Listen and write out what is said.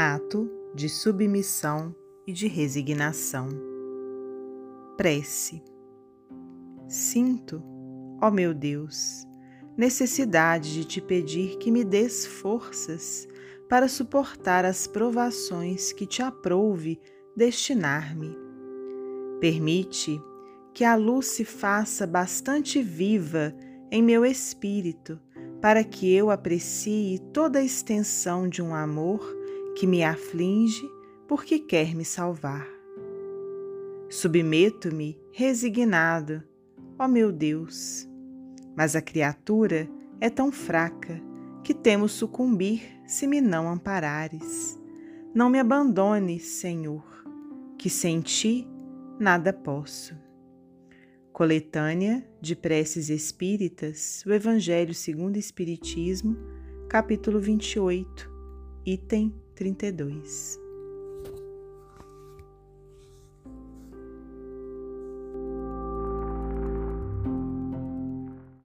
Ato de submissão e de resignação. Prece. Sinto, ó meu Deus, necessidade de te pedir que me des forças para suportar as provações que te aprouve destinar-me. Permite que a luz se faça bastante viva em meu espírito, para que eu aprecie toda a extensão de um amor que me aflige porque quer me salvar. Submeto-me resignado, ó meu Deus, mas a criatura é tão fraca que temo sucumbir se me não amparares. Não me abandones, Senhor, que sem ti nada posso. Coletânea de Preces Espíritas, o Evangelho segundo o Espiritismo, capítulo 28, item 32.